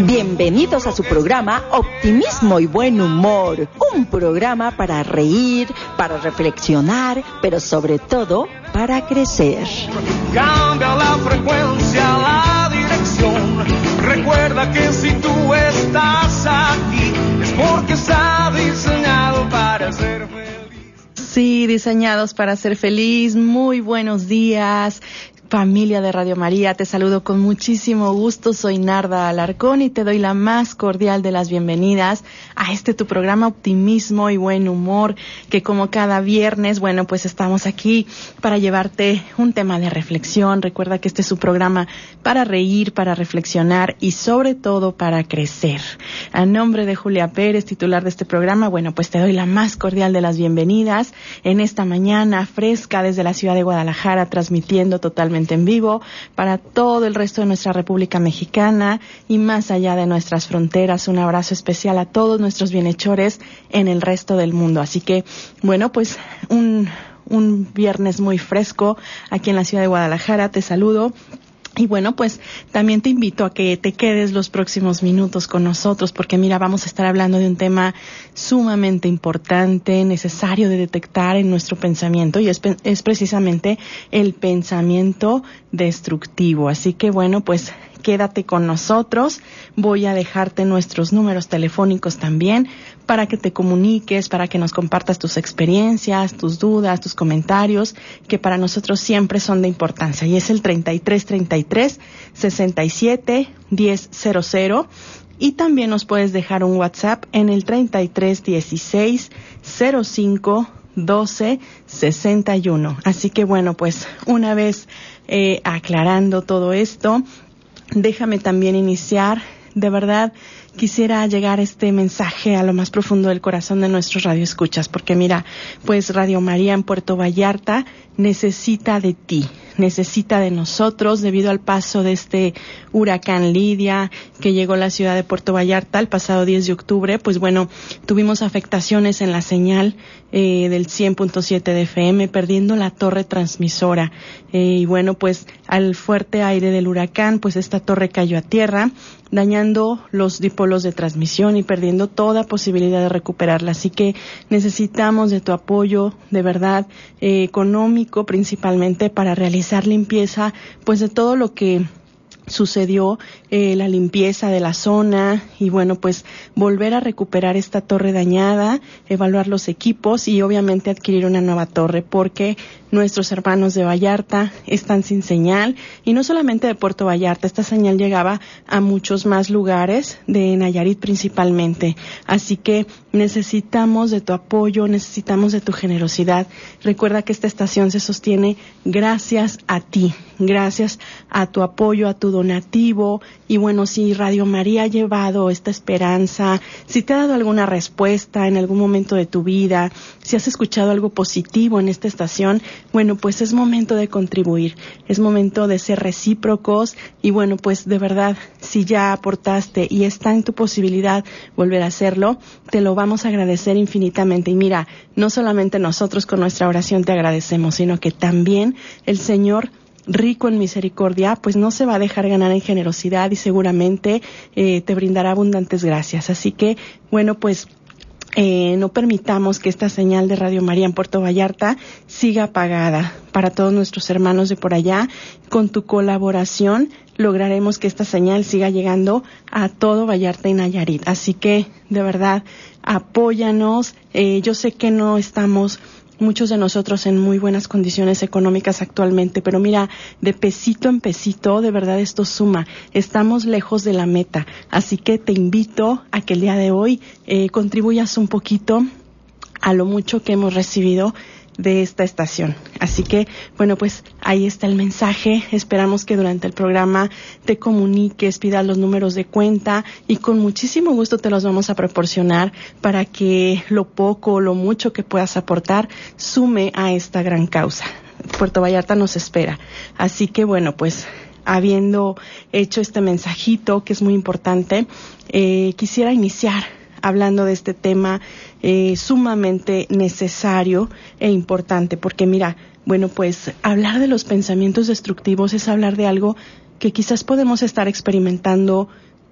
Bienvenidos a su programa Optimismo y Buen Humor. Un programa para reír, para reflexionar, pero sobre todo para crecer. Cambia la frecuencia, la dirección. Recuerda que si tú estás aquí es porque está diseñado para ser feliz. Sí, diseñados para ser feliz. Muy buenos días. Familia de Radio María, te saludo con muchísimo gusto. Soy Narda Alarcón y te doy la más cordial de las bienvenidas a este tu programa Optimismo y Buen Humor, que como cada viernes, bueno, pues estamos aquí para llevarte un tema de reflexión. Recuerda que este es su programa para reír, para reflexionar y sobre todo para crecer. A nombre de Julia Pérez, titular de este programa, bueno, pues te doy la más cordial de las bienvenidas en esta mañana fresca desde la ciudad de Guadalajara, transmitiendo totalmente en vivo para todo el resto de nuestra República Mexicana y más allá de nuestras fronteras. Un abrazo especial a todos nuestros bienhechores en el resto del mundo. Así que, bueno, pues un, un viernes muy fresco aquí en la ciudad de Guadalajara. Te saludo. Y bueno, pues también te invito a que te quedes los próximos minutos con nosotros, porque mira, vamos a estar hablando de un tema sumamente importante, necesario de detectar en nuestro pensamiento, y es, es precisamente el pensamiento destructivo. Así que bueno, pues quédate con nosotros. Voy a dejarte nuestros números telefónicos también para que te comuniques, para que nos compartas tus experiencias, tus dudas, tus comentarios, que para nosotros siempre son de importancia. Y es el 3333 67 1000 y también nos puedes dejar un WhatsApp en el 3316 05 12 61. Así que bueno, pues una vez eh, aclarando todo esto, déjame también iniciar. De verdad, quisiera llegar este mensaje a lo más profundo del corazón de nuestros radioescuchas, porque mira, pues Radio María en Puerto Vallarta necesita de ti, necesita de nosotros debido al paso de este huracán Lidia que llegó a la ciudad de Puerto Vallarta el pasado 10 de octubre. Pues bueno, tuvimos afectaciones en la señal eh, del 100.7 de FM, perdiendo la torre transmisora. Eh, y bueno, pues al fuerte aire del huracán, pues esta torre cayó a tierra dañando los dipolos de transmisión y perdiendo toda posibilidad de recuperarla. Así que necesitamos de tu apoyo, de verdad, eh, económico principalmente, para realizar limpieza, pues de todo lo que sucedió eh, la limpieza de la zona y bueno pues volver a recuperar esta torre dañada evaluar los equipos y obviamente adquirir una nueva torre porque nuestros hermanos de Vallarta están sin señal y no solamente de Puerto Vallarta, esta señal llegaba a muchos más lugares de Nayarit principalmente. Así que necesitamos de tu apoyo, necesitamos de tu generosidad. Recuerda que esta estación se sostiene gracias a ti, gracias a tu apoyo, a tu donativo y bueno, si Radio María ha llevado esta esperanza, si te ha dado alguna respuesta en algún momento de tu vida, si has escuchado algo positivo en esta estación, bueno, pues es momento de contribuir, es momento de ser recíprocos y bueno, pues de verdad, si ya aportaste y está en tu posibilidad volver a hacerlo, te lo vamos a agradecer infinitamente. Y mira, no solamente nosotros con nuestra oración te agradecemos, sino que también el Señor rico en misericordia, pues no se va a dejar ganar en generosidad y seguramente eh, te brindará abundantes gracias. Así que, bueno, pues eh, no permitamos que esta señal de Radio María en Puerto Vallarta siga apagada. Para todos nuestros hermanos de por allá, con tu colaboración lograremos que esta señal siga llegando a todo Vallarta y Nayarit. Así que, de verdad, apóyanos. Eh, yo sé que no estamos muchos de nosotros en muy buenas condiciones económicas actualmente, pero mira, de pesito en pesito, de verdad esto suma. Estamos lejos de la meta, así que te invito a que el día de hoy eh, contribuyas un poquito a lo mucho que hemos recibido de esta estación. Así que, bueno, pues ahí está el mensaje. Esperamos que durante el programa te comuniques, pidas los números de cuenta y con muchísimo gusto te los vamos a proporcionar para que lo poco o lo mucho que puedas aportar sume a esta gran causa. Puerto Vallarta nos espera. Así que bueno, pues habiendo hecho este mensajito que es muy importante, eh, quisiera iniciar hablando de este tema eh, sumamente necesario e importante, porque mira, bueno, pues hablar de los pensamientos destructivos es hablar de algo que quizás podemos estar experimentando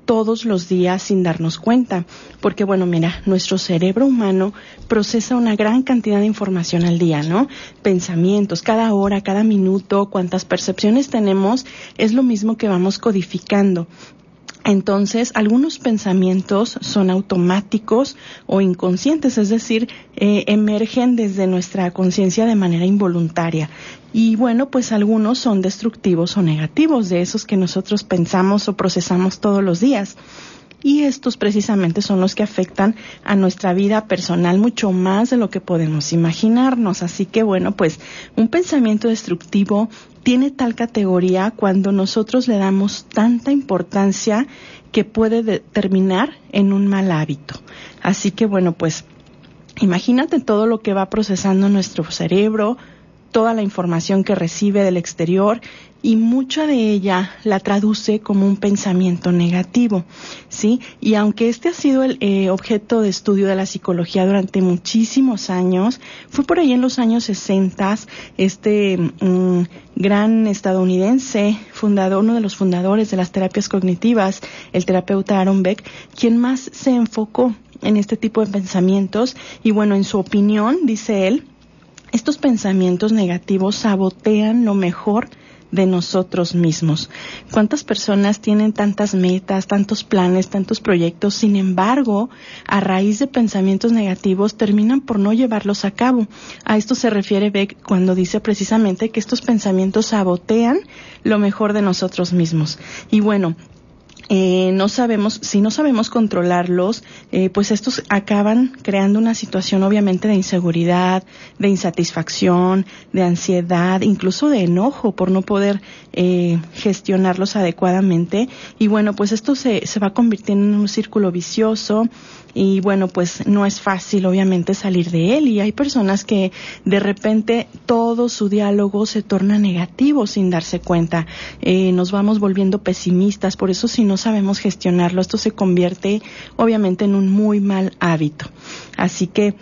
todos los días sin darnos cuenta. Porque bueno, mira, nuestro cerebro humano procesa una gran cantidad de información al día, ¿no? Pensamientos, cada hora, cada minuto, cuántas percepciones tenemos, es lo mismo que vamos codificando. Entonces, algunos pensamientos son automáticos o inconscientes, es decir, eh, emergen desde nuestra conciencia de manera involuntaria. Y bueno, pues algunos son destructivos o negativos, de esos que nosotros pensamos o procesamos todos los días. Y estos precisamente son los que afectan a nuestra vida personal mucho más de lo que podemos imaginarnos. Así que bueno, pues un pensamiento destructivo tiene tal categoría cuando nosotros le damos tanta importancia que puede terminar en un mal hábito. Así que bueno, pues imagínate todo lo que va procesando nuestro cerebro, toda la información que recibe del exterior y mucha de ella la traduce como un pensamiento negativo, ¿sí? Y aunque este ha sido el eh, objeto de estudio de la psicología durante muchísimos años, fue por ahí en los años 60 este mm, gran estadounidense, fundador, uno de los fundadores de las terapias cognitivas, el terapeuta Aaron Beck, quien más se enfocó en este tipo de pensamientos y bueno, en su opinión, dice él, estos pensamientos negativos sabotean lo mejor de nosotros mismos. ¿Cuántas personas tienen tantas metas, tantos planes, tantos proyectos? Sin embargo, a raíz de pensamientos negativos terminan por no llevarlos a cabo. A esto se refiere Beck cuando dice precisamente que estos pensamientos sabotean lo mejor de nosotros mismos. Y bueno, eh, no sabemos, si no sabemos controlarlos, eh, pues estos acaban creando una situación obviamente de inseguridad, de insatisfacción, de ansiedad, incluso de enojo por no poder eh, gestionarlos adecuadamente. Y bueno, pues esto se, se va convirtiendo en un círculo vicioso y bueno, pues no es fácil obviamente salir de él y hay personas que de repente todo su diálogo se torna negativo sin darse cuenta. Eh, nos vamos volviendo pesimistas, por eso si no sabemos gestionarlo, esto se convierte obviamente en un muy mal hábito. Así que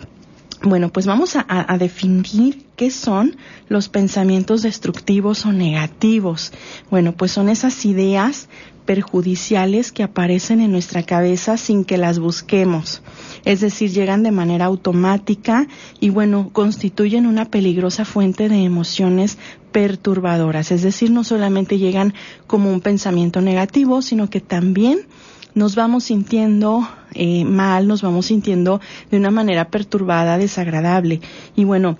bueno, pues vamos a, definir qué son los pensamientos destructivos o negativos. Bueno, pues son esas ideas perjudiciales que aparecen en nuestra cabeza sin que las busquemos. Es decir, llegan de manera automática y bueno, constituyen una peligrosa fuente de emociones perturbadoras. Es decir, no solamente llegan como un pensamiento negativo, sino que también nos vamos sintiendo eh, mal, nos vamos sintiendo de una manera perturbada, desagradable. Y bueno,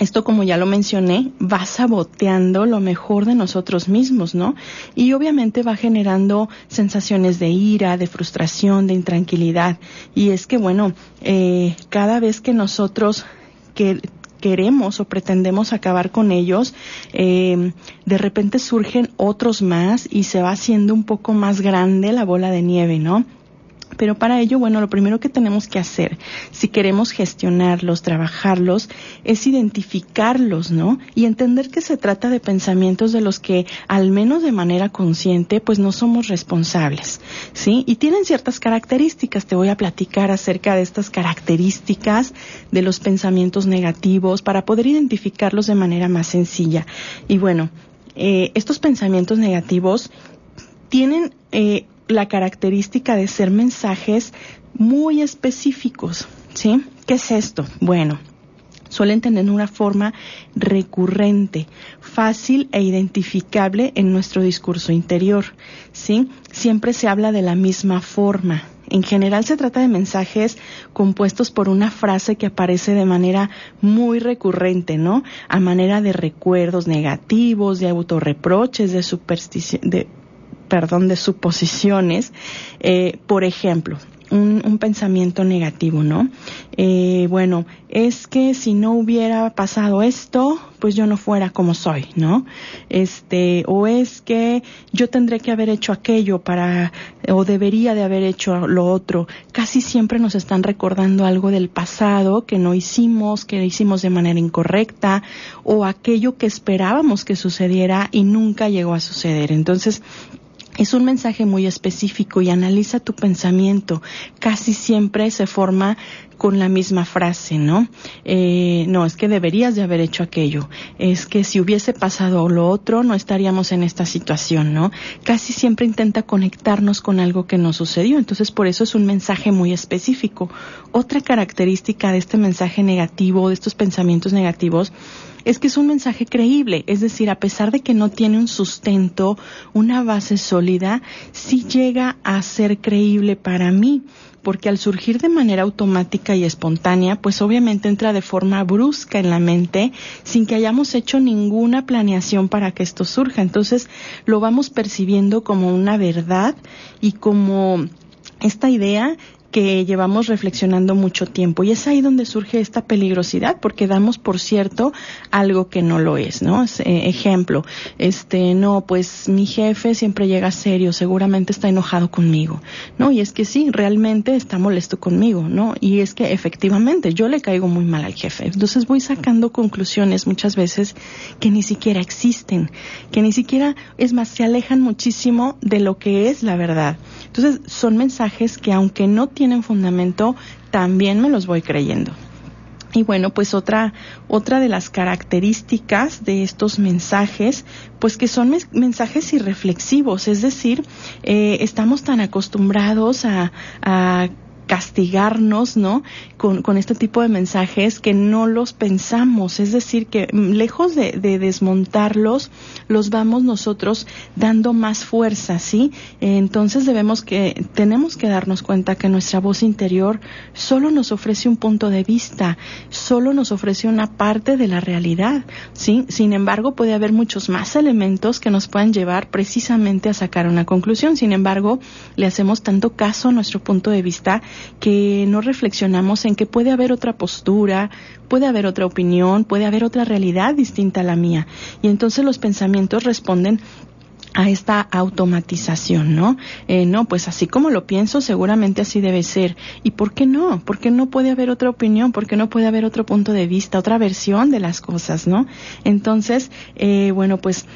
esto, como ya lo mencioné, va saboteando lo mejor de nosotros mismos, ¿no? Y obviamente va generando sensaciones de ira, de frustración, de intranquilidad. Y es que, bueno, eh, cada vez que nosotros que queremos o pretendemos acabar con ellos, eh, de repente surgen otros más y se va haciendo un poco más grande la bola de nieve, ¿no? Pero para ello, bueno, lo primero que tenemos que hacer, si queremos gestionarlos, trabajarlos, es identificarlos, ¿no? Y entender que se trata de pensamientos de los que, al menos de manera consciente, pues no somos responsables, ¿sí? Y tienen ciertas características. Te voy a platicar acerca de estas características de los pensamientos negativos para poder identificarlos de manera más sencilla. Y bueno, eh, estos pensamientos negativos tienen eh, la característica de ser mensajes muy específicos, ¿sí? ¿Qué es esto? Bueno, suelen tener una forma recurrente, fácil e identificable en nuestro discurso interior, ¿sí? Siempre se habla de la misma forma. En general se trata de mensajes compuestos por una frase que aparece de manera muy recurrente, ¿no? A manera de recuerdos negativos, de autorreproches, de de perdón, de suposiciones. Eh, por ejemplo, un, pensamiento negativo, ¿no? Eh, bueno, es que si no hubiera pasado esto, pues yo no fuera como soy, ¿no? Este, o es que yo tendré que haber hecho aquello para, o debería de haber hecho lo otro. Casi siempre nos están recordando algo del pasado que no hicimos, que hicimos de manera incorrecta, o aquello que esperábamos que sucediera y nunca llegó a suceder. Entonces, es un mensaje muy específico y analiza tu pensamiento. Casi siempre se forma con la misma frase, ¿no? Eh, no, es que deberías de haber hecho aquello. Es que si hubiese pasado lo otro, no estaríamos en esta situación, ¿no? Casi siempre intenta conectarnos con algo que no sucedió. Entonces, por eso es un mensaje muy específico. Otra característica de este mensaje negativo, de estos pensamientos negativos, es que es un mensaje creíble, es decir, a pesar de que no tiene un sustento, una base sólida, sí llega a ser creíble para mí porque al surgir de manera automática y espontánea, pues obviamente entra de forma brusca en la mente sin que hayamos hecho ninguna planeación para que esto surja. Entonces lo vamos percibiendo como una verdad y como esta idea que llevamos reflexionando mucho tiempo. Y es ahí donde surge esta peligrosidad, porque damos por cierto algo que no lo es, ¿no? Eh, ejemplo, este, no, pues mi jefe siempre llega serio, seguramente está enojado conmigo, ¿no? Y es que sí, realmente está molesto conmigo, ¿no? Y es que efectivamente yo le caigo muy mal al jefe. Entonces voy sacando conclusiones muchas veces que ni siquiera existen, que ni siquiera, es más, se alejan muchísimo de lo que es la verdad. Entonces son mensajes que aunque no tienen tienen fundamento, también me los voy creyendo. Y bueno, pues otra, otra de las características de estos mensajes, pues que son mensajes irreflexivos, es decir, eh, estamos tan acostumbrados a, a castigarnos, ¿no? Con, con, este tipo de mensajes que no los pensamos, es decir, que lejos de, de desmontarlos, los vamos nosotros dando más fuerza, ¿sí? Entonces debemos que, tenemos que darnos cuenta que nuestra voz interior solo nos ofrece un punto de vista, solo nos ofrece una parte de la realidad, ¿sí? Sin embargo, puede haber muchos más elementos que nos puedan llevar precisamente a sacar una conclusión. Sin embargo, le hacemos tanto caso a nuestro punto de vista que no reflexionamos en que puede haber otra postura, puede haber otra opinión, puede haber otra realidad distinta a la mía. Y entonces los pensamientos responden a esta automatización, ¿no? Eh, no, pues así como lo pienso, seguramente así debe ser. ¿Y por qué no? ¿Por qué no puede haber otra opinión? ¿Por qué no puede haber otro punto de vista, otra versión de las cosas, ¿no? Entonces, eh, bueno, pues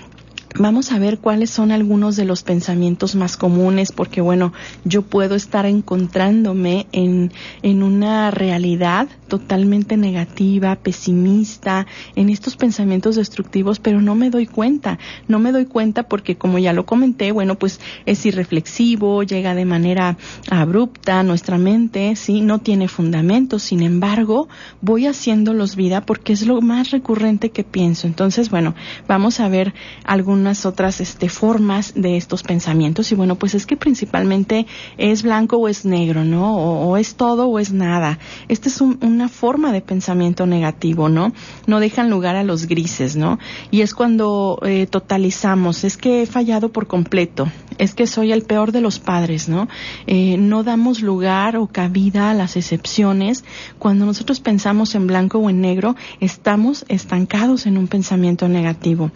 Vamos a ver cuáles son algunos de los pensamientos más comunes, porque bueno, yo puedo estar encontrándome en, en una realidad totalmente negativa, pesimista, en estos pensamientos destructivos, pero no me doy cuenta. No me doy cuenta porque, como ya lo comenté, bueno, pues es irreflexivo, llega de manera abrupta, nuestra mente, sí, no tiene fundamento. Sin embargo, voy haciéndolos vida porque es lo más recurrente que pienso. Entonces, bueno, vamos a ver algunos unas otras este, formas de estos pensamientos y bueno, pues es que principalmente es blanco o es negro, ¿no? O, es todo o es nada. Esta es una forma de pensamiento negativo, ¿no? No dejan lugar a los grises, ¿no? Y es cuando eh, totalizamos, es que he fallado por completo, es que soy el peor de los padres, ¿no? Eh, no damos lugar o cabida a las excepciones. Cuando nosotros pensamos en blanco o en negro, estamos estancados en un pensamiento negativo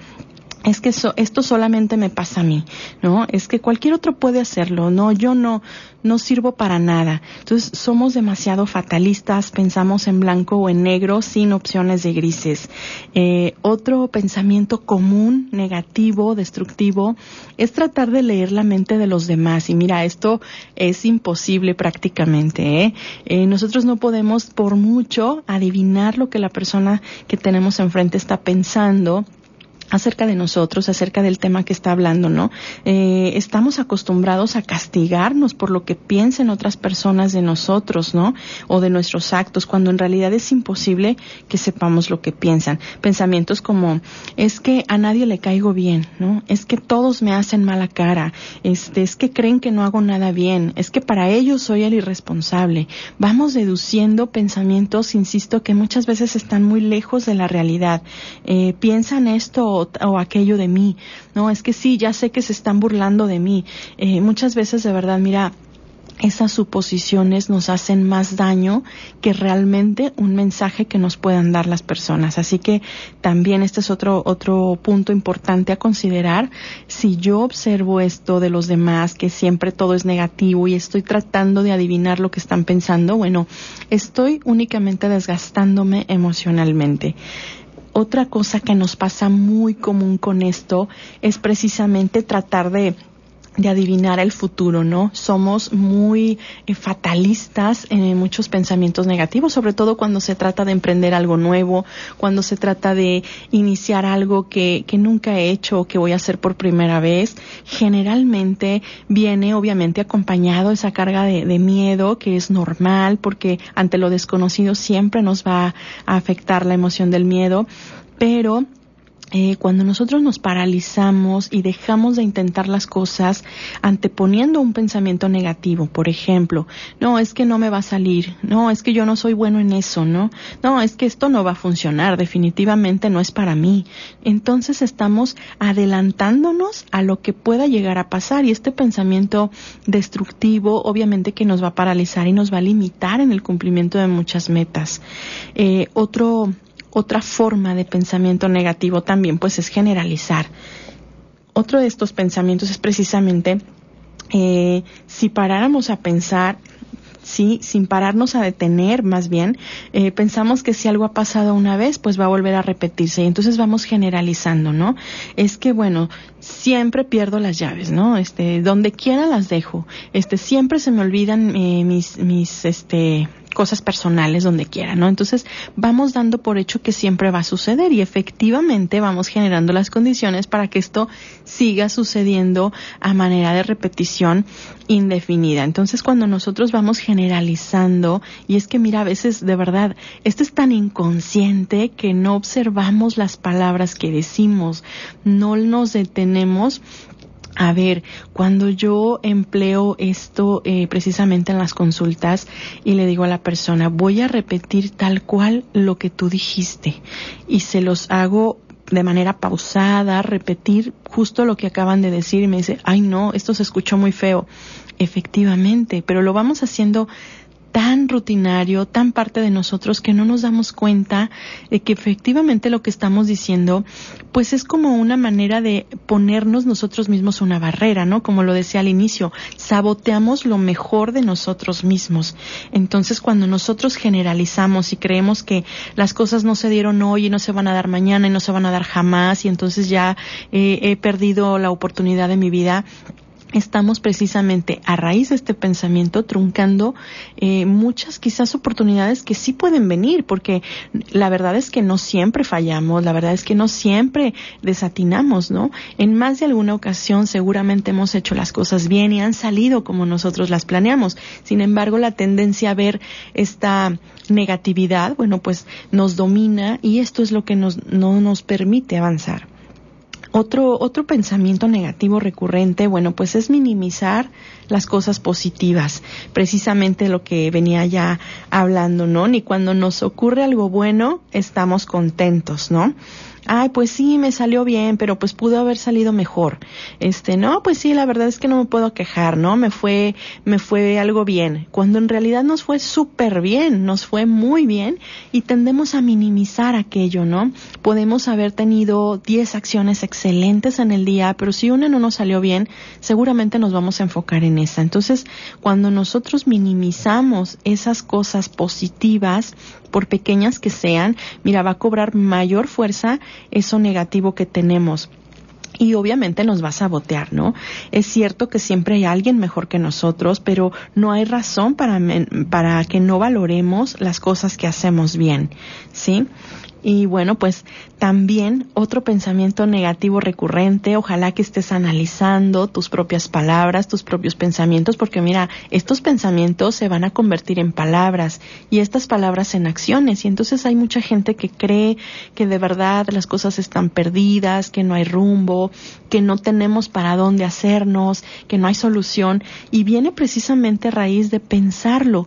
es que esto solamente me pasa a mí, ¿no? Es que cualquier otro puede hacerlo, no, yo no, no sirvo para nada. Entonces somos demasiado fatalistas, pensamos en blanco o en negro sin opciones de grises. Eh, otro pensamiento común, negativo, destructivo, es tratar de leer la mente de los demás. Y mira, esto es imposible prácticamente. ¿eh? Eh, nosotros no podemos por mucho adivinar lo que la persona que tenemos enfrente está pensando acerca de nosotros, acerca del tema que está hablando, ¿no? Eh, estamos acostumbrados a castigarnos por lo que piensen otras personas de nosotros, ¿no? O de nuestros actos, cuando en realidad es imposible que sepamos lo que piensan. Pensamientos como, es que a nadie le caigo bien, ¿no? Es que todos me hacen mala cara, este, es que creen que no hago nada bien, es que para ellos soy el irresponsable. Vamos deduciendo pensamientos, insisto, que muchas veces están muy lejos de la realidad. Eh, piensan esto o, aquello de mí. No, es que sí, ya sé que se están burlando de mí. Eh, muchas veces de verdad, mira, esas suposiciones nos hacen más daño que realmente un mensaje que nos puedan dar las personas. Así que también este es otro, otro punto importante a considerar. Si yo observo esto de los demás, que siempre todo es negativo y estoy tratando de adivinar lo que están pensando, bueno, estoy únicamente desgastándome emocionalmente. Otra cosa que nos pasa muy común con esto es precisamente tratar de de adivinar el futuro, ¿no? Somos muy eh, fatalistas en muchos pensamientos negativos, sobre todo cuando se trata de emprender algo nuevo, cuando se trata de iniciar algo que, que nunca he hecho o que voy a hacer por primera vez. Generalmente viene obviamente acompañado esa carga de, de miedo que es normal porque ante lo desconocido siempre nos va a afectar la emoción del miedo, pero eh, cuando nosotros nos paralizamos y dejamos de intentar las cosas anteponiendo un pensamiento negativo, por ejemplo, no, es que no me va a salir, no, es que yo no soy bueno en eso, no, no, es que esto no va a funcionar, definitivamente no es para mí. Entonces estamos adelantándonos a lo que pueda llegar a pasar y este pensamiento destructivo obviamente que nos va a paralizar y nos va a limitar en el cumplimiento de muchas metas. Eh, otro otra forma de pensamiento negativo también pues es generalizar. Otro de estos pensamientos es precisamente eh, si paráramos a pensar sí, sin pararnos a detener, más bien, eh, pensamos que si algo ha pasado una vez, pues va a volver a repetirse y entonces vamos generalizando, ¿no? Es que bueno, siempre pierdo las llaves, ¿no? Este, donde quiera las dejo, este, siempre se me olvidan eh, mis, mis, este, cosas personales donde quiera, ¿no? Entonces vamos dando por hecho que siempre va a suceder y efectivamente vamos generando las condiciones para que esto siga sucediendo a manera de repetición indefinida. Entonces cuando nosotros vamos generalizando, y es que mira, a veces de verdad, esto es tan inconsciente que no observamos las palabras que decimos, no nos detenemos a ver, cuando yo empleo esto eh, precisamente en las consultas y le digo a la persona, voy a repetir tal cual lo que tú dijiste y se los hago de manera pausada, repetir justo lo que acaban de decir y me dice, ay no, esto se escuchó muy feo. Efectivamente, pero lo vamos haciendo tan rutinario, tan parte de nosotros que no nos damos cuenta de que efectivamente lo que estamos diciendo, pues es como una manera de ponernos nosotros mismos una barrera, ¿no? Como lo decía al inicio, saboteamos lo mejor de nosotros mismos. Entonces, cuando nosotros generalizamos y creemos que las cosas no se dieron hoy y no se van a dar mañana y no se van a dar jamás y entonces ya he perdido la oportunidad de mi vida, estamos precisamente a raíz de este pensamiento truncando eh, muchas quizás oportunidades que sí pueden venir, porque la verdad es que no siempre fallamos, la verdad es que no siempre desatinamos, ¿no? En más de alguna ocasión seguramente hemos hecho las cosas bien y han salido como nosotros las planeamos. Sin embargo, la tendencia a ver esta negatividad, bueno, pues nos domina y esto es lo que nos, no nos permite avanzar. Otro, otro pensamiento negativo recurrente, bueno, pues es minimizar las cosas positivas, precisamente lo que venía ya hablando, ¿no? Ni cuando nos ocurre algo bueno estamos contentos, ¿no? Ay, pues sí, me salió bien, pero pues pudo haber salido mejor. Este, no, pues sí, la verdad es que no me puedo quejar, ¿no? Me fue, me fue algo bien. Cuando en realidad nos fue súper bien, nos fue muy bien y tendemos a minimizar aquello, ¿no? Podemos haber tenido 10 acciones excelentes en el día, pero si una no nos salió bien, seguramente nos vamos a enfocar en esa. Entonces, cuando nosotros minimizamos esas cosas positivas, por pequeñas que sean, mira, va a cobrar mayor fuerza eso negativo que tenemos y obviamente nos va a sabotear, ¿no? Es cierto que siempre hay alguien mejor que nosotros, pero no hay razón para, para que no valoremos las cosas que hacemos bien, ¿sí? Y bueno, pues también otro pensamiento negativo recurrente, ojalá que estés analizando tus propias palabras, tus propios pensamientos, porque mira, estos pensamientos se van a convertir en palabras y estas palabras en acciones. Y entonces hay mucha gente que cree que de verdad las cosas están perdidas, que no hay rumbo, que no tenemos para dónde hacernos, que no hay solución. Y viene precisamente a raíz de pensarlo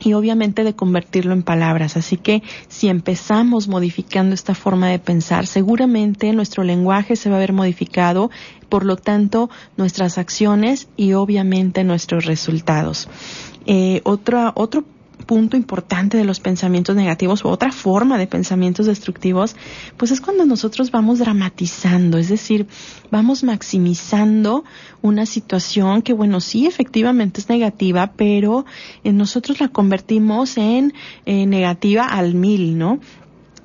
y obviamente de convertirlo en palabras. Así que si empezamos modificando esta forma de pensar, seguramente nuestro lenguaje se va a ver modificado, por lo tanto nuestras acciones y obviamente nuestros resultados. Eh, otro, otro punto importante de los pensamientos negativos o otra forma de pensamientos destructivos, pues es cuando nosotros vamos dramatizando, es decir, vamos maximizando una situación que, bueno, sí, efectivamente es negativa, pero eh, nosotros la convertimos en eh, negativa al mil, ¿no?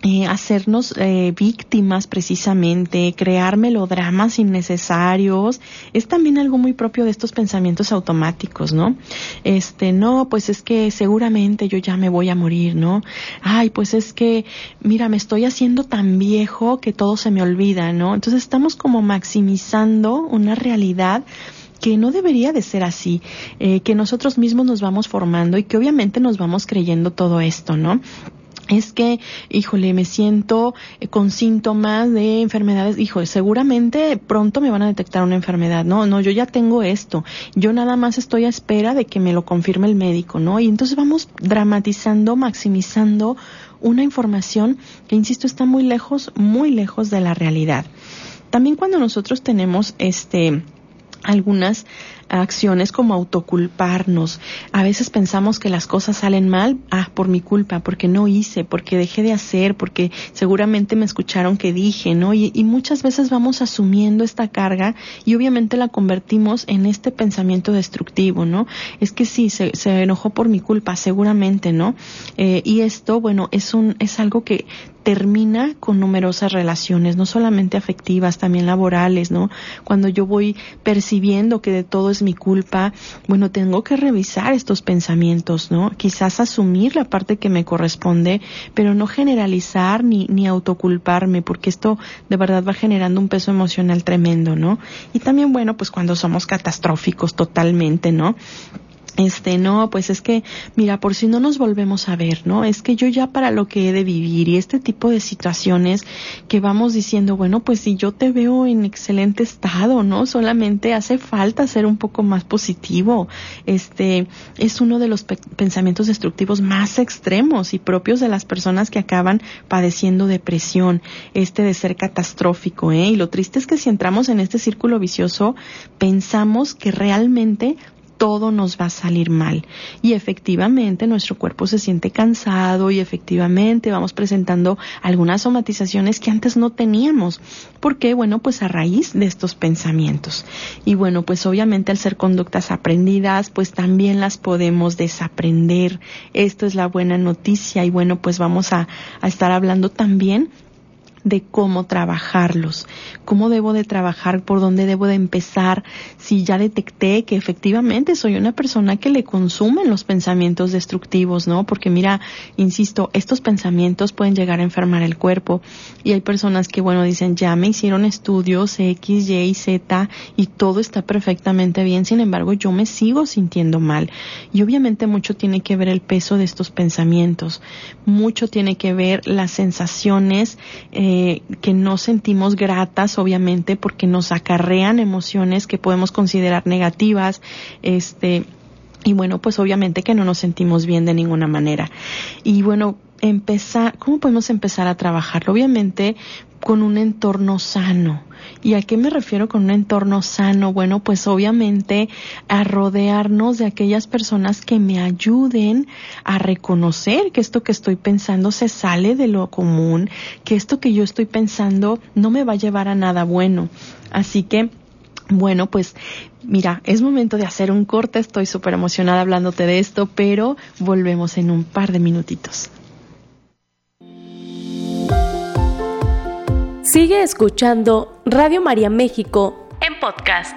Eh, hacernos eh, víctimas precisamente, crear melodramas innecesarios, es también algo muy propio de estos pensamientos automáticos, ¿no? Este, no, pues es que seguramente yo ya me voy a morir, ¿no? Ay, pues es que, mira, me estoy haciendo tan viejo que todo se me olvida, ¿no? Entonces estamos como maximizando una realidad que no debería de ser así, eh, que nosotros mismos nos vamos formando y que obviamente nos vamos creyendo todo esto, ¿no? Es que, híjole, me siento eh, con síntomas de enfermedades, híjole, seguramente pronto me van a detectar una enfermedad, no, no, yo ya tengo esto, yo nada más estoy a espera de que me lo confirme el médico, ¿no? Y entonces vamos dramatizando, maximizando una información que, insisto, está muy lejos, muy lejos de la realidad. También cuando nosotros tenemos este, algunas acciones como autoculparnos. A veces pensamos que las cosas salen mal, ah, por mi culpa, porque no hice, porque dejé de hacer, porque seguramente me escucharon que dije, ¿no? Y, muchas veces vamos asumiendo esta carga y obviamente la convertimos en este pensamiento destructivo, ¿no? Es que sí, se, se enojó por mi culpa, seguramente, ¿no? Eh, y esto, bueno, es un, es algo que termina con numerosas relaciones, no solamente afectivas, también laborales, ¿no? Cuando yo voy percibiendo que de todo es mi culpa, bueno, tengo que revisar estos pensamientos, ¿no? Quizás asumir la parte que me corresponde, pero no generalizar ni, ni autoculparme, porque esto de verdad va generando un peso emocional tremendo, ¿no? Y también, bueno, pues cuando somos catastróficos totalmente, ¿no? Este, no, pues es que, mira, por si no nos volvemos a ver, ¿no? Es que yo ya para lo que he de vivir y este tipo de situaciones que vamos diciendo, bueno, pues si yo te veo en excelente estado, ¿no? Solamente hace falta ser un poco más positivo. Este, es uno de los pensamientos destructivos más extremos y propios de las personas que acaban padeciendo depresión, este de ser catastrófico, ¿eh? Y lo triste es que si entramos en este círculo vicioso, pensamos que realmente todo nos va a salir mal. Y efectivamente nuestro cuerpo se siente cansado y efectivamente vamos presentando algunas somatizaciones que antes no teníamos. ¿Por qué? Bueno, pues a raíz de estos pensamientos. Y bueno, pues obviamente al ser conductas aprendidas, pues también las podemos desaprender. Esto es la buena noticia y bueno, pues vamos a, a estar hablando también de cómo trabajarlos, cómo debo de trabajar, por dónde debo de empezar, si ya detecté que efectivamente soy una persona que le consumen los pensamientos destructivos, ¿no? Porque mira, insisto, estos pensamientos pueden llegar a enfermar el cuerpo y hay personas que, bueno, dicen, ya me hicieron estudios X, Y, Z y todo está perfectamente bien, sin embargo, yo me sigo sintiendo mal. Y obviamente mucho tiene que ver el peso de estos pensamientos, mucho tiene que ver las sensaciones, eh, eh, que no sentimos gratas, obviamente, porque nos acarrean emociones que podemos considerar negativas, este, y bueno, pues obviamente que no nos sentimos bien de ninguna manera. Y bueno, empezar, ¿cómo podemos empezar a trabajarlo? Obviamente con un entorno sano. ¿Y a qué me refiero con un entorno sano? Bueno, pues obviamente a rodearnos de aquellas personas que me ayuden a reconocer que esto que estoy pensando se sale de lo común, que esto que yo estoy pensando no me va a llevar a nada bueno. Así que bueno, pues mira, es momento de hacer un corte, estoy súper emocionada hablándote de esto, pero volvemos en un par de minutitos. Sigue escuchando Radio María México en podcast.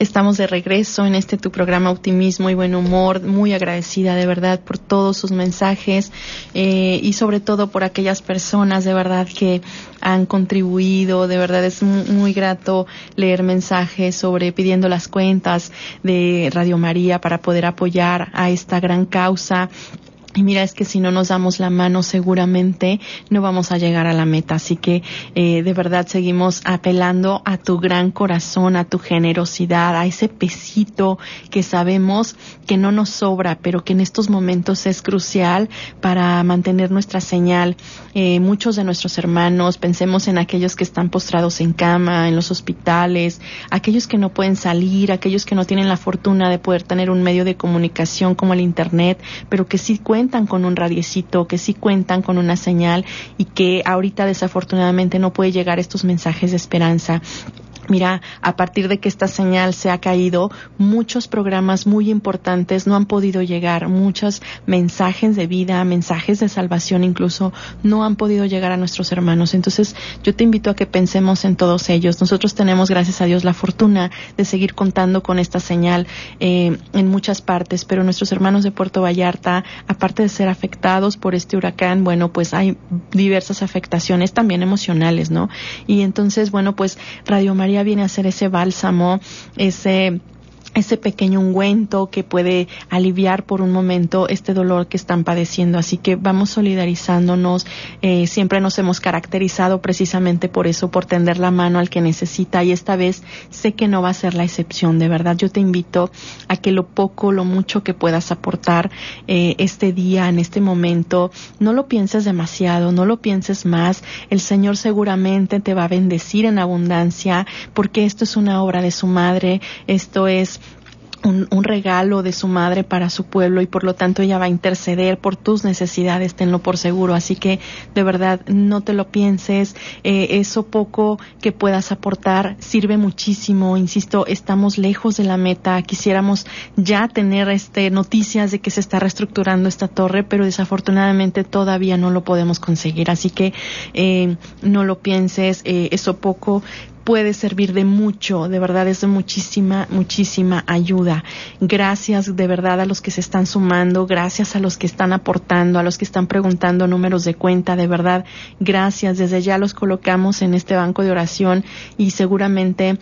Estamos de regreso en este tu programa Optimismo y Buen Humor. Muy agradecida de verdad por todos sus mensajes eh, y sobre todo por aquellas personas de verdad que han contribuido. De verdad es muy, muy grato leer mensajes sobre pidiendo las cuentas de Radio María para poder apoyar a esta gran causa Y mira, es que si no nos damos la mano, seguramente no vamos a llegar a la meta. Así que eh, de verdad seguimos apelando a tu gran corazón, a tu generosidad, a ese pesito que sabemos que no nos sobra, pero que en estos momentos es crucial para mantener nuestra señal. Eh, muchos de nuestros hermanos, pensemos en aquellos que están postrados en cama, en los hospitales, aquellos que no pueden salir, aquellos que no tienen la fortuna de poder tener un medio de comunicación como el Internet, pero que sí cuentan cuentan con un radiecito, que sí cuentan con una señal y que ahorita desafortunadamente no puede llegar estos mensajes de esperanza. Mira, a partir de que esta señal se ha caído, muchos programas muy importantes no han podido llegar, muchos mensajes de vida, mensajes de salvación incluso, no han podido llegar a nuestros hermanos. Entonces, yo te invito a que pensemos en todos ellos. Nosotros tenemos, gracias a Dios, la fortuna de seguir contando con esta señal eh, en muchas partes, pero nuestros hermanos de Puerto Vallarta, aparte de ser afectados por este huracán, bueno, pues hay diversas afectaciones también emocionales, ¿no? Y entonces, bueno, pues Radio María viene a ser ese bálsamo, ese ese pequeño ungüento que puede aliviar por un momento este dolor que están padeciendo. Así que vamos solidarizándonos. Eh, siempre nos hemos caracterizado precisamente por eso, por tender la mano al que necesita. Y esta vez sé que no va a ser la excepción. De verdad, yo te invito a que lo poco, lo mucho que puedas aportar eh, este día, en este momento, no lo pienses demasiado, no lo pienses más. El Señor seguramente te va a bendecir en abundancia, porque esto es una obra de su madre. Esto es un, regalo de su madre para su pueblo y por lo tanto ella va a interceder por tus necesidades, tenlo por seguro. Así que de verdad no te lo pienses, eh, eso poco que puedas aportar sirve muchísimo. Insisto, estamos lejos de la meta, quisiéramos ya tener este noticias de que se está reestructurando esta torre, pero desafortunadamente todavía no lo podemos conseguir. Así que eh, no lo pienses, eh, eso poco puede servir de mucho, de verdad es de muchísima, muchísima ayuda. Gracias de verdad a los que se están sumando, gracias a los que están aportando, a los que están preguntando números de cuenta, de verdad, gracias. Desde ya los colocamos en este banco de oración y seguramente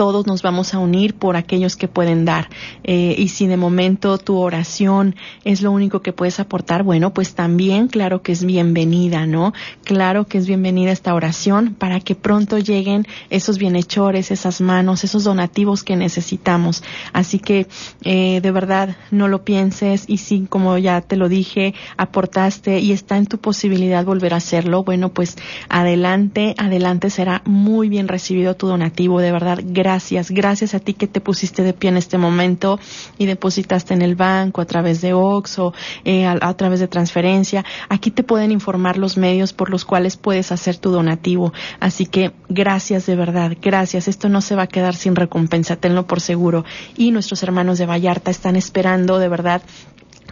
todos nos vamos a unir por aquellos que pueden dar. Eh, y si de momento tu oración es lo único que puedes aportar, bueno, pues también claro que es bienvenida, ¿no? Claro que es bienvenida esta oración para que pronto lleguen esos bienhechores, esas manos, esos donativos que necesitamos. Así que eh, de verdad no lo pienses y si, como ya te lo dije, aportaste y está en tu posibilidad volver a hacerlo, bueno, pues adelante, adelante será muy bien recibido tu donativo, de verdad gracias, gracias a ti que te pusiste de pie en este momento y depositaste en el banco a través de OXO, eh, a, través de transferencia. Aquí te pueden informar los medios por los cuales puedes hacer tu donativo. Así que gracias de verdad, gracias. Esto no se va a quedar sin recompensa, tenlo por seguro. Y nuestros hermanos de Vallarta están esperando de verdad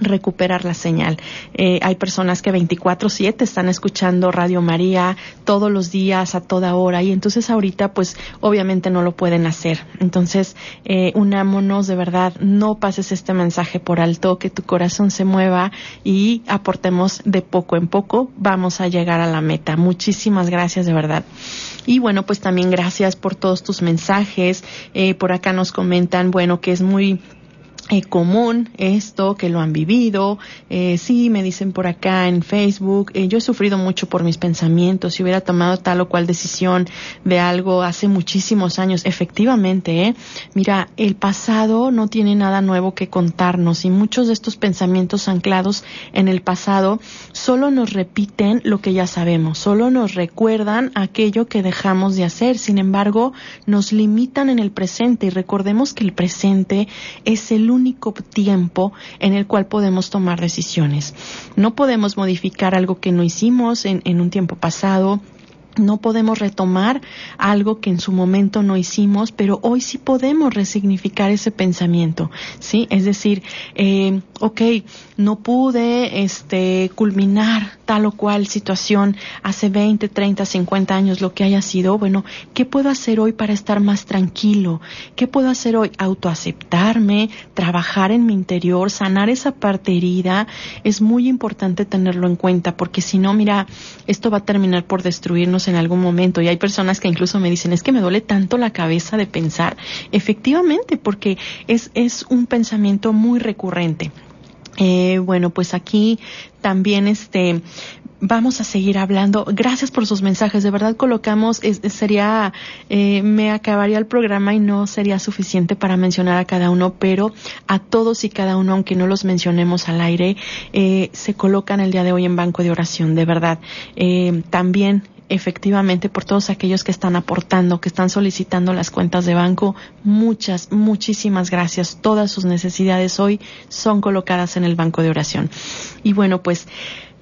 recuperar la señal. Eh, hay personas que 24/7 están escuchando Radio María todos los días, a toda hora, y entonces ahorita pues obviamente no lo pueden hacer. Entonces, eh, unámonos de verdad, no pases este mensaje por alto, que tu corazón se mueva y aportemos de poco en poco, vamos a llegar a la meta. Muchísimas gracias de verdad. Y bueno, pues también gracias por todos tus mensajes. Eh, por acá nos comentan, bueno, que es muy eh, común esto, que lo han vivido. Eh, sí, me dicen por acá en Facebook, eh, yo he sufrido mucho por mis pensamientos. Si hubiera tomado tal o cual decisión de algo hace muchísimos años, efectivamente, ¿eh? mira, el pasado no tiene nada nuevo que contarnos y muchos de estos pensamientos anclados en el pasado solo nos repiten lo que ya sabemos, solo nos recuerdan aquello que dejamos de hacer. Sin embargo, nos limitan en el presente y recordemos que el presente es el único tiempo en el cual podemos tomar decisiones. No podemos modificar algo que no hicimos en, en un tiempo pasado no podemos retomar algo que en su momento no hicimos, pero hoy sí podemos resignificar ese pensamiento, ¿sí? Es decir, eh, ok, no pude este, culminar tal o cual situación hace 20, 30, 50 años, lo que haya sido, bueno, ¿qué puedo hacer hoy para estar más tranquilo? ¿Qué puedo hacer hoy? Autoaceptarme, trabajar en mi interior, sanar esa parte herida. Es muy importante tenerlo en cuenta porque si no, mira, esto va a terminar por destruirnos en algún momento. Y hay personas que incluso me dicen, es que me duele tanto la cabeza de pensar. Efectivamente, porque es, es un pensamiento muy recurrente. Eh, bueno, pues aquí también este vamos a seguir hablando. Gracias por sus mensajes. De verdad colocamos, sería, eh, me acabaría el programa y no sería suficiente para mencionar a cada uno, pero a todos y cada uno, aunque no los mencionemos al aire, eh, se colocan el día de hoy en banco de oración. De verdad. Eh, también efectivamente por todos aquellos que están aportando, que están solicitando las cuentas de banco. Muchas, muchísimas gracias. Todas sus necesidades hoy son colocadas en el banco de oración. Y bueno, pues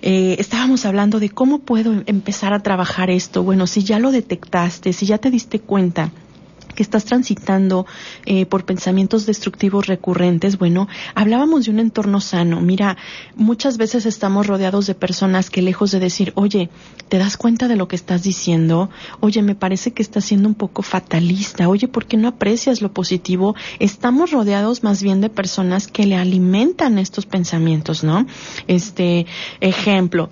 eh, estábamos hablando de cómo puedo empezar a trabajar esto. Bueno, si ya lo detectaste, si ya te diste cuenta que estás transitando eh, por pensamientos destructivos recurrentes, bueno, hablábamos de un entorno sano. Mira, muchas veces estamos rodeados de personas que lejos de decir, oye, ¿te das cuenta de lo que estás diciendo? Oye, me parece que estás siendo un poco fatalista. Oye, ¿por qué no aprecias lo positivo? Estamos rodeados más bien de personas que le alimentan estos pensamientos, ¿no? Este ejemplo,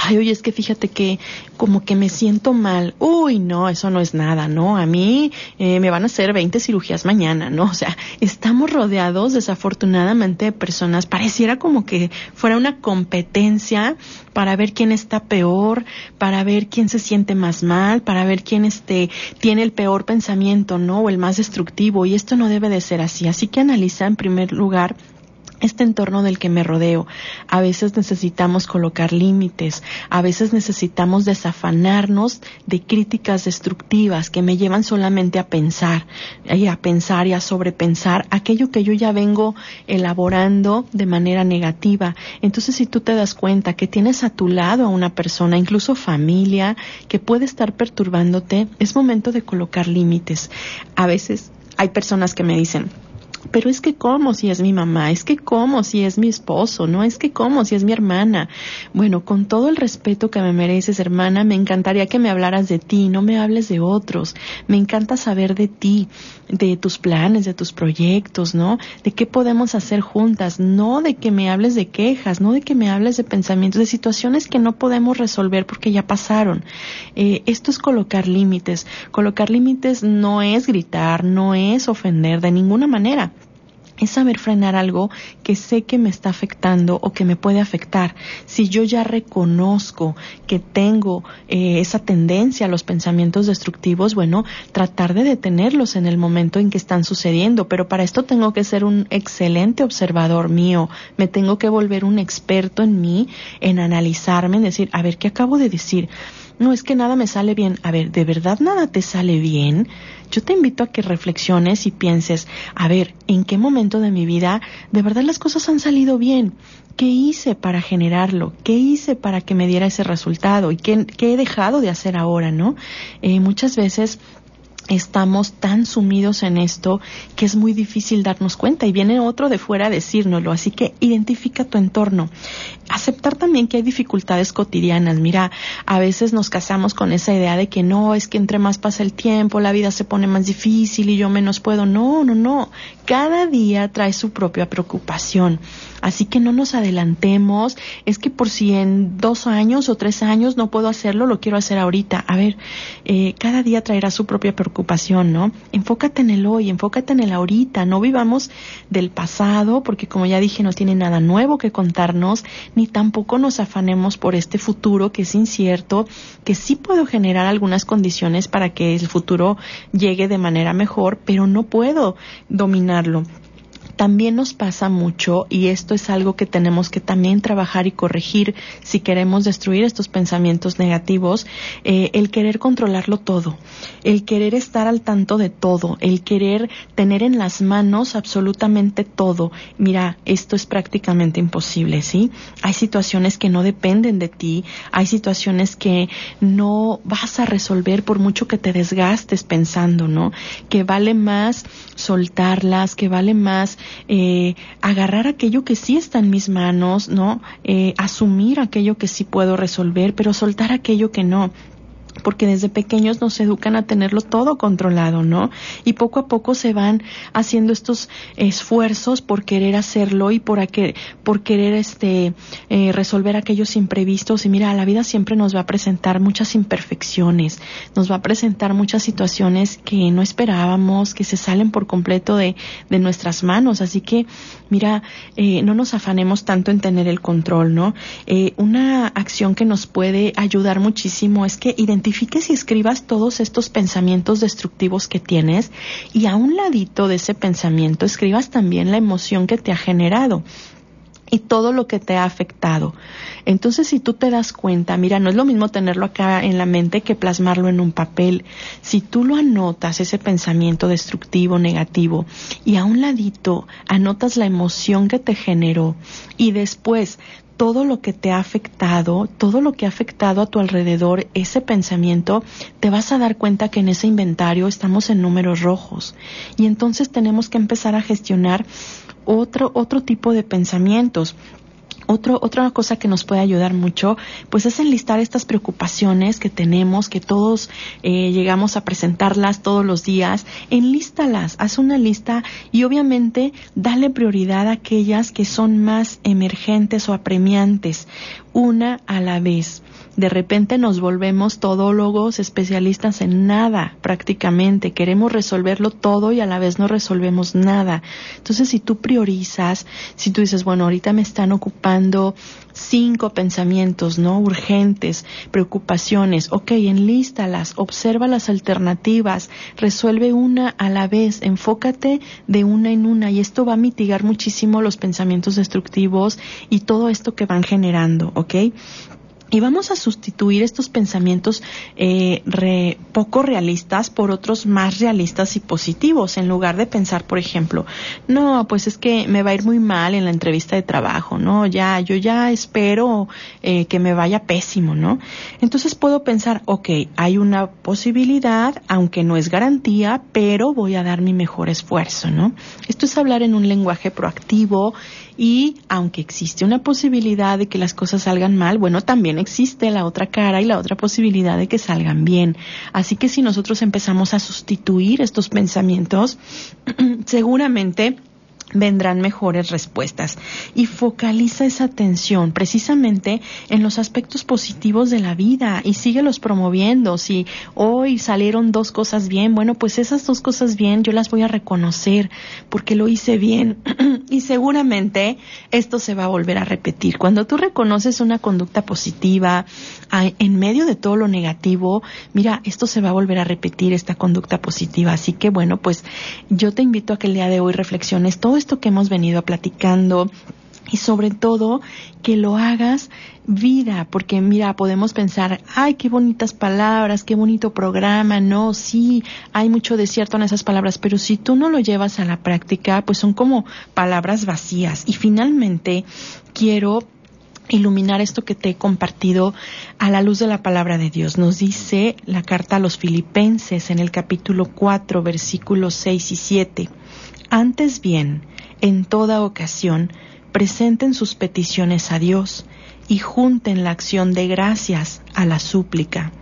ay, oye, es que fíjate que como que me siento mal. Uy, no, eso no es nada, ¿no? A mí eh, me van a hacer 20 cirugías mañana, ¿no? O sea, estamos rodeados desafortunadamente de personas, pareciera como que fuera una competencia para ver quién está peor, para ver quién se siente más mal, para ver quién este, tiene el peor pensamiento, ¿no? O el más destructivo. Y esto no debe de ser así. Así que analiza en primer lugar este entorno del que me rodeo. A veces necesitamos colocar límites, a veces necesitamos desafanarnos de críticas destructivas que me llevan solamente a pensar, y a pensar y a sobrepensar aquello que yo ya vengo elaborando de manera negativa. Entonces, si tú te das cuenta que tienes a tu lado a una persona, incluso familia, que puede estar perturbándote, es momento de colocar límites. A veces hay personas que me dicen, pero es que como si es mi mamá, es que como si es mi esposo, no es que como si es mi hermana. Bueno, con todo el respeto que me mereces, hermana, me encantaría que me hablaras de ti, no me hables de otros. Me encanta saber de ti, de tus planes, de tus proyectos, ¿no? De qué podemos hacer juntas, no de que me hables de quejas, no de que me hables de pensamientos, de situaciones que no podemos resolver porque ya pasaron. Eh, esto es colocar límites. Colocar límites no es gritar, no es ofender de ninguna manera es saber frenar algo que sé que me está afectando o que me puede afectar. Si yo ya reconozco que tengo eh, esa tendencia a los pensamientos destructivos, bueno, tratar de detenerlos en el momento en que están sucediendo. Pero para esto tengo que ser un excelente observador mío. Me tengo que volver un experto en mí, en analizarme, en decir, a ver, ¿qué acabo de decir? no es que nada me sale bien. A ver, ¿de verdad nada te sale bien? Yo te invito a que reflexiones y pienses, a ver, ¿en qué momento de mi vida de verdad las cosas han salido bien? ¿Qué hice para generarlo? ¿Qué hice para que me diera ese resultado? ¿Y qué, he dejado de hacer ahora, no? Eh, muchas veces estamos tan sumidos en esto que es muy difícil darnos cuenta y viene otro de fuera a decírnoslo. Así que identifica tu entorno. Aceptar también que hay dificultades cotidianas. Mira, a veces nos casamos con esa idea de que no, es que entre más pasa el tiempo, la vida se pone más difícil y yo menos puedo. No, no, no. Cada día trae su propia preocupación. Así que no nos adelantemos. Es que por si en dos años o tres años no puedo hacerlo, lo quiero hacer ahorita. A ver, eh, cada día traerá su propia preocupación, ¿no? Enfócate en el hoy, enfócate en el ahorita. No vivamos del pasado, porque como ya dije, no tiene nada nuevo que contarnos, ni tampoco nos afanemos por este futuro que es incierto, que sí puedo generar algunas condiciones para que el futuro llegue de manera mejor, pero no puedo dominarlo también nos pasa mucho, y esto es algo que tenemos que también trabajar y corregir si queremos destruir estos pensamientos negativos, eh, el querer controlarlo todo, el querer estar al tanto de todo, el querer tener en las manos absolutamente todo. Mira, esto es prácticamente imposible, ¿sí? Hay situaciones que no dependen de ti, hay situaciones que no vas a resolver por mucho que te desgastes pensando, ¿no? Que vale más soltarlas, que vale más eh, agarrar aquello que sí está en mis manos, ¿no? Eh, asumir aquello que sí puedo resolver, pero soltar aquello que no. Porque desde pequeños nos educan a tenerlo todo controlado, ¿no? Y poco a poco se van haciendo estos esfuerzos por querer hacerlo y por, por querer este, eh, resolver aquellos imprevistos. Y mira, la vida siempre nos va a presentar muchas imperfecciones, nos va a presentar muchas situaciones que no esperábamos, que se salen por completo de, de nuestras manos. Así que, mira, eh, no nos afanemos tanto en tener el control, ¿no? Eh, una acción que nos puede ayudar muchísimo es que identifiques y escribas todos estos pensamientos destructivos que tienes y a un ladito de ese pensamiento escribas también la emoción que te ha generado y todo lo que te ha afectado. Entonces, si tú te das cuenta, mira, no es lo mismo tenerlo acá en la mente que plasmarlo en un papel. Si tú lo anotas, ese pensamiento destructivo, negativo, y a un ladito anotas la emoción que te generó, y después todo lo que te ha afectado, todo lo que ha afectado a tu alrededor, ese pensamiento, te vas a dar cuenta que en ese inventario estamos en números rojos. Y entonces tenemos que empezar a gestionar otro, otro tipo de pensamientos otra cosa que nos puede ayudar mucho, pues es enlistar estas preocupaciones que tenemos, que todos eh, llegamos a presentarlas todos los días. Enlístalas, haz una lista y obviamente dale prioridad a aquellas que son más emergentes o apremiantes, una a la vez de repente nos volvemos todólogos, especialistas en nada prácticamente. Queremos resolverlo todo y a la vez no resolvemos nada. Entonces, si tú priorizas, si tú dices, bueno, ahorita me están ocupando cinco pensamientos, ¿no? Urgentes, preocupaciones, ok, enlístalas, observa las alternativas, resuelve una a la vez, enfócate de una en una y esto va a mitigar muchísimo los pensamientos destructivos y todo esto que van generando, ¿ok? Y vamos a sustituir estos pensamientos eh, poco realistas por otros más realistas y positivos, en lugar de pensar, por ejemplo, no, pues es que me va a ir muy mal en la entrevista de trabajo, ¿no? Ya, yo ya espero eh, que me vaya pésimo, ¿no? Entonces puedo pensar, ok, hay una posibilidad, aunque no es garantía, pero voy a dar mi mejor esfuerzo, ¿no? Esto es hablar en un lenguaje proactivo y aunque existe una posibilidad de que las cosas salgan mal, bueno, también existe la otra cara y la otra posibilidad de que salgan bien. Así que si nosotros empezamos a sustituir estos pensamientos, seguramente vendrán mejores respuestas. Y focaliza esa atención precisamente en los aspectos positivos de la vida y síguelos promoviendo. Si hoy salieron dos cosas bien, bueno, pues esas dos cosas bien yo las voy a reconocer porque lo hice bien. y seguramente esto se va a volver a repetir. Cuando tú reconoces una conducta positiva en medio de todo lo negativo, mira, esto se va a volver a repetir, esta conducta positiva. Así que bueno, pues yo te invito a que el día de hoy reflexiones todo esto que hemos venido platicando y sobre todo que lo hagas vida, porque mira, podemos pensar, ay, qué bonitas palabras, qué bonito programa, no, sí, hay mucho desierto en esas palabras, pero si tú no lo llevas a la práctica, pues son como palabras vacías. Y finalmente, quiero iluminar esto que te he compartido a la luz de la palabra de Dios. Nos dice la carta a los filipenses en el capítulo 4, versículos 6 y 7. Antes bien, en toda ocasión, presenten sus peticiones a Dios y junten la acción de gracias a la súplica.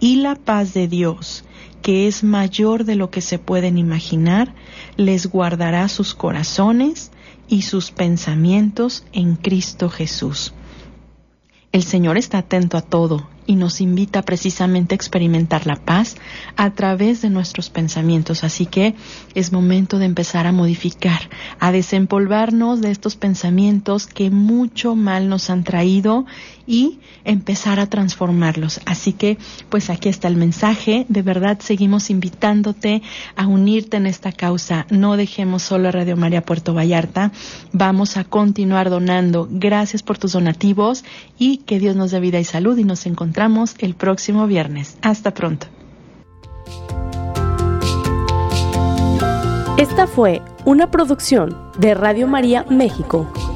Y la paz de Dios, que es mayor de lo que se pueden imaginar, les guardará sus corazones y sus pensamientos en Cristo Jesús. El Señor está atento a todo y nos invita precisamente a experimentar la paz a través de nuestros pensamientos. Así que es momento de empezar a modificar, a desempolvarnos de estos pensamientos que mucho mal nos han traído y empezar a transformarlos. Así que, pues aquí está el mensaje. De verdad, seguimos invitándote a unirte en esta causa. No dejemos solo a Radio María Puerto Vallarta. Vamos a continuar donando. Gracias por tus donativos y que Dios nos dé vida y salud y nos encontramos el próximo viernes. Hasta pronto. Esta fue una producción de Radio María México.